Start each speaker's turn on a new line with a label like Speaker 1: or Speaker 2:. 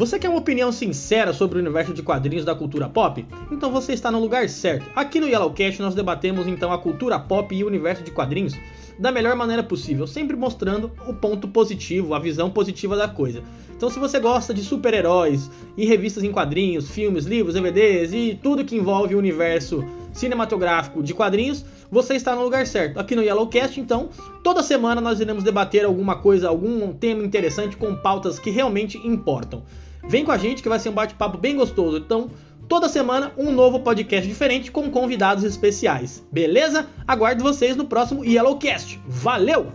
Speaker 1: Você quer uma opinião sincera sobre o universo de quadrinhos da cultura pop? Então você está no lugar certo. Aqui no Yellowcast nós debatemos então a cultura pop e o universo de quadrinhos da melhor maneira possível, sempre mostrando o ponto positivo, a visão positiva da coisa. Então, se você gosta de super-heróis e revistas em quadrinhos, filmes, livros, DVDs e tudo que envolve o universo cinematográfico de quadrinhos, você está no lugar certo. Aqui no Yellowcast, então, toda semana nós iremos debater alguma coisa, algum tema interessante com pautas que realmente importam. Vem com a gente que vai ser um bate-papo bem gostoso. Então, toda semana um novo podcast diferente com convidados especiais. Beleza? Aguardo vocês no próximo Yellowcast. Valeu!